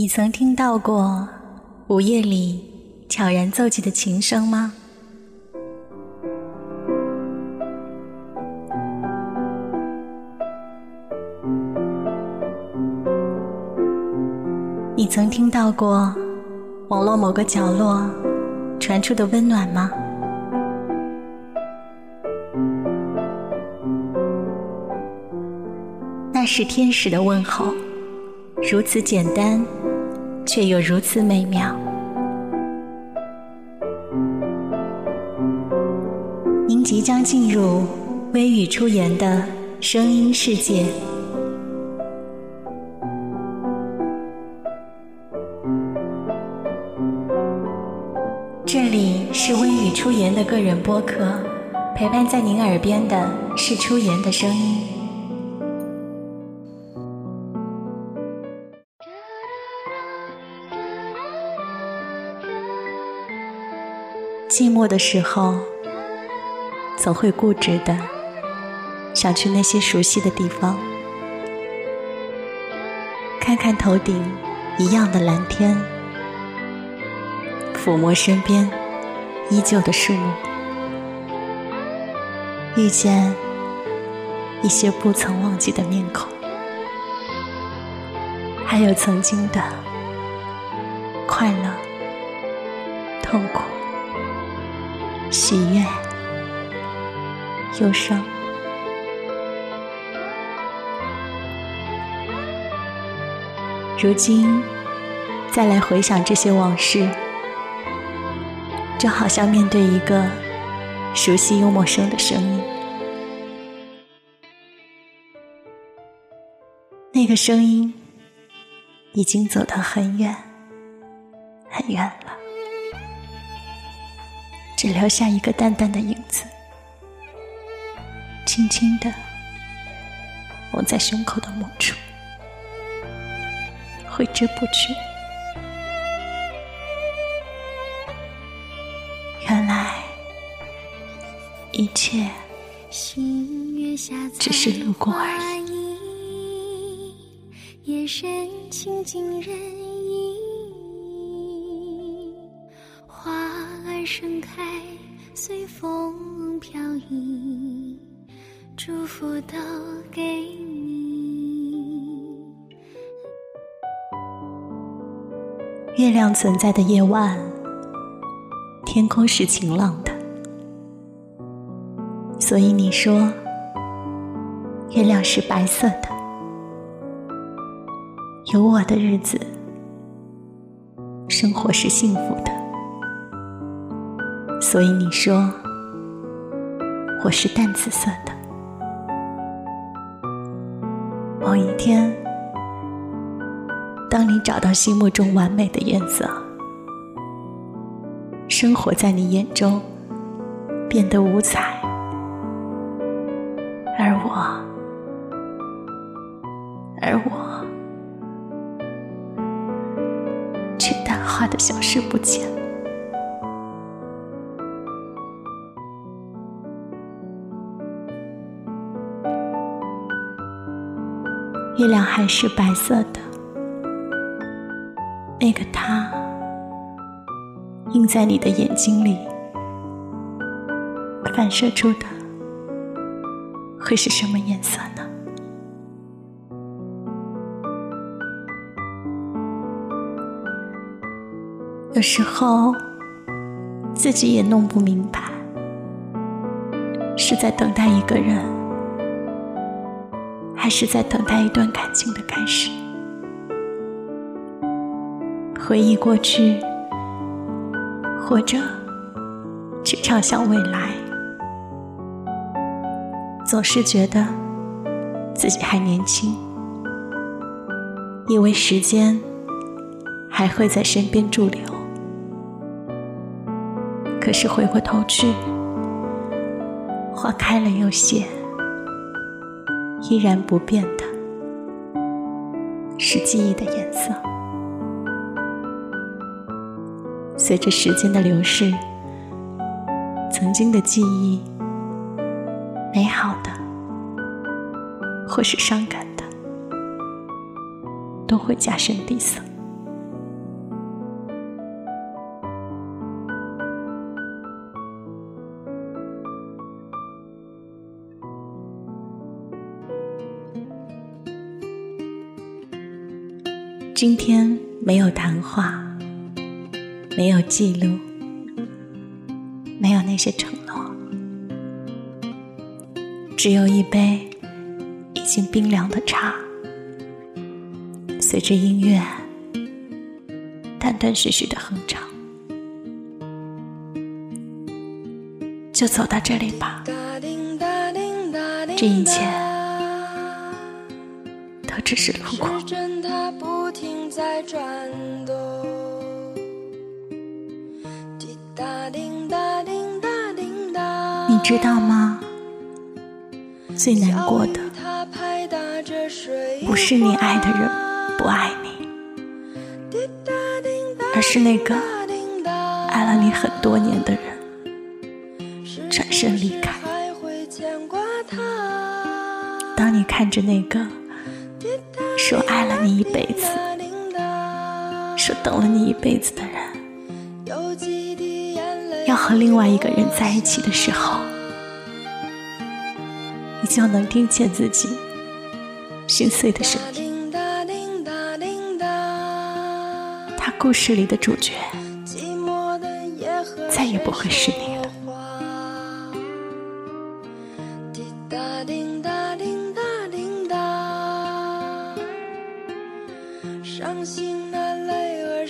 你曾听到过午夜里悄然奏起的琴声吗？你曾听到过网络某个角落传出的温暖吗？那是天使的问候，如此简单，却又如此美妙。您即将进入微雨出言的声音世界。这里是微雨出言的个人播客，陪伴在您耳边的是出言的声音。寂寞的时候，总会固执的想去那些熟悉的地方，看看头顶一样的蓝天，抚摸身边依旧的树木，遇见一些不曾忘记的面孔，还有曾经的快乐、痛苦。喜悦、忧伤，如今再来回想这些往事，就好像面对一个熟悉又陌生的声音。那个声音已经走得很远，很远了。只留下一个淡淡的影子，轻轻的握在胸口的某处，挥之不去。原来一切只是路过而已。夜深情尽人盛开，随风飘逸，祝福都给你。月亮存在的夜晚，天空是晴朗的，所以你说，月亮是白色的。有我的日子，生活是幸福的。所以你说我是淡紫色的。某一天，当你找到心目中完美的颜色，生活在你眼中变得五彩，而我，而我，却淡化的消失不见了。月亮还是白色的，那个他映在你的眼睛里，反射出的会是什么颜色呢？有时候自己也弄不明白，是在等待一个人。还是在等待一段感情的开始，回忆过去，或者去畅想未来，总是觉得自己还年轻，以为时间还会在身边驻留，可是回过头去，花开了又谢。依然不变的是记忆的颜色。随着时间的流逝，曾经的记忆，美好的或是伤感的，都会加深底色。今天没有谈话，没有记录，没有那些承诺，只有一杯已经冰凉的茶，随着音乐断断续续的哼唱，就走到这里吧。这一切都只是路过。你知道吗？最难过的不是你爱的人不爱你，而是那个爱了你很多年的人转身离开。当你看着那个说爱了你一辈子、等了你一辈子的人，要和另外一个人在一起的时候，你就能听见自己心碎的声音。他故事里的主角，再也不会是你了。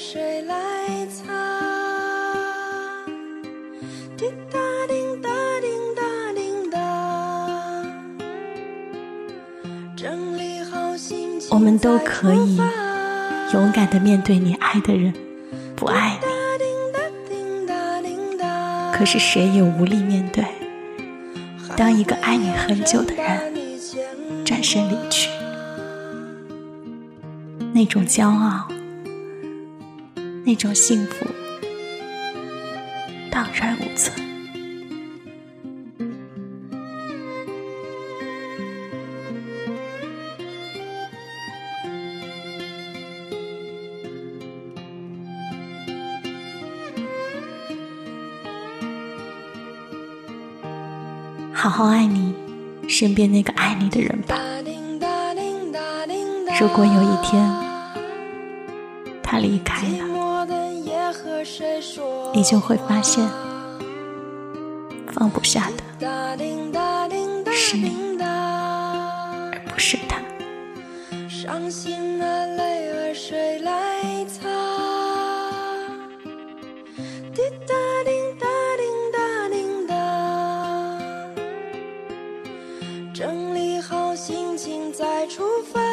谁来我们都可以勇敢的面对你爱的人不爱你，可是谁也无力面对，当一个爱你很久的人转身离去，那种骄傲，那种幸福，荡然无存。好好爱你身边那个爱你的人吧。如果有一天他离开了，你就会发现，放不下的是你，而不是他。伤心的泪儿谁来擦？滴答滴答滴答滴答，整理好心情再出发。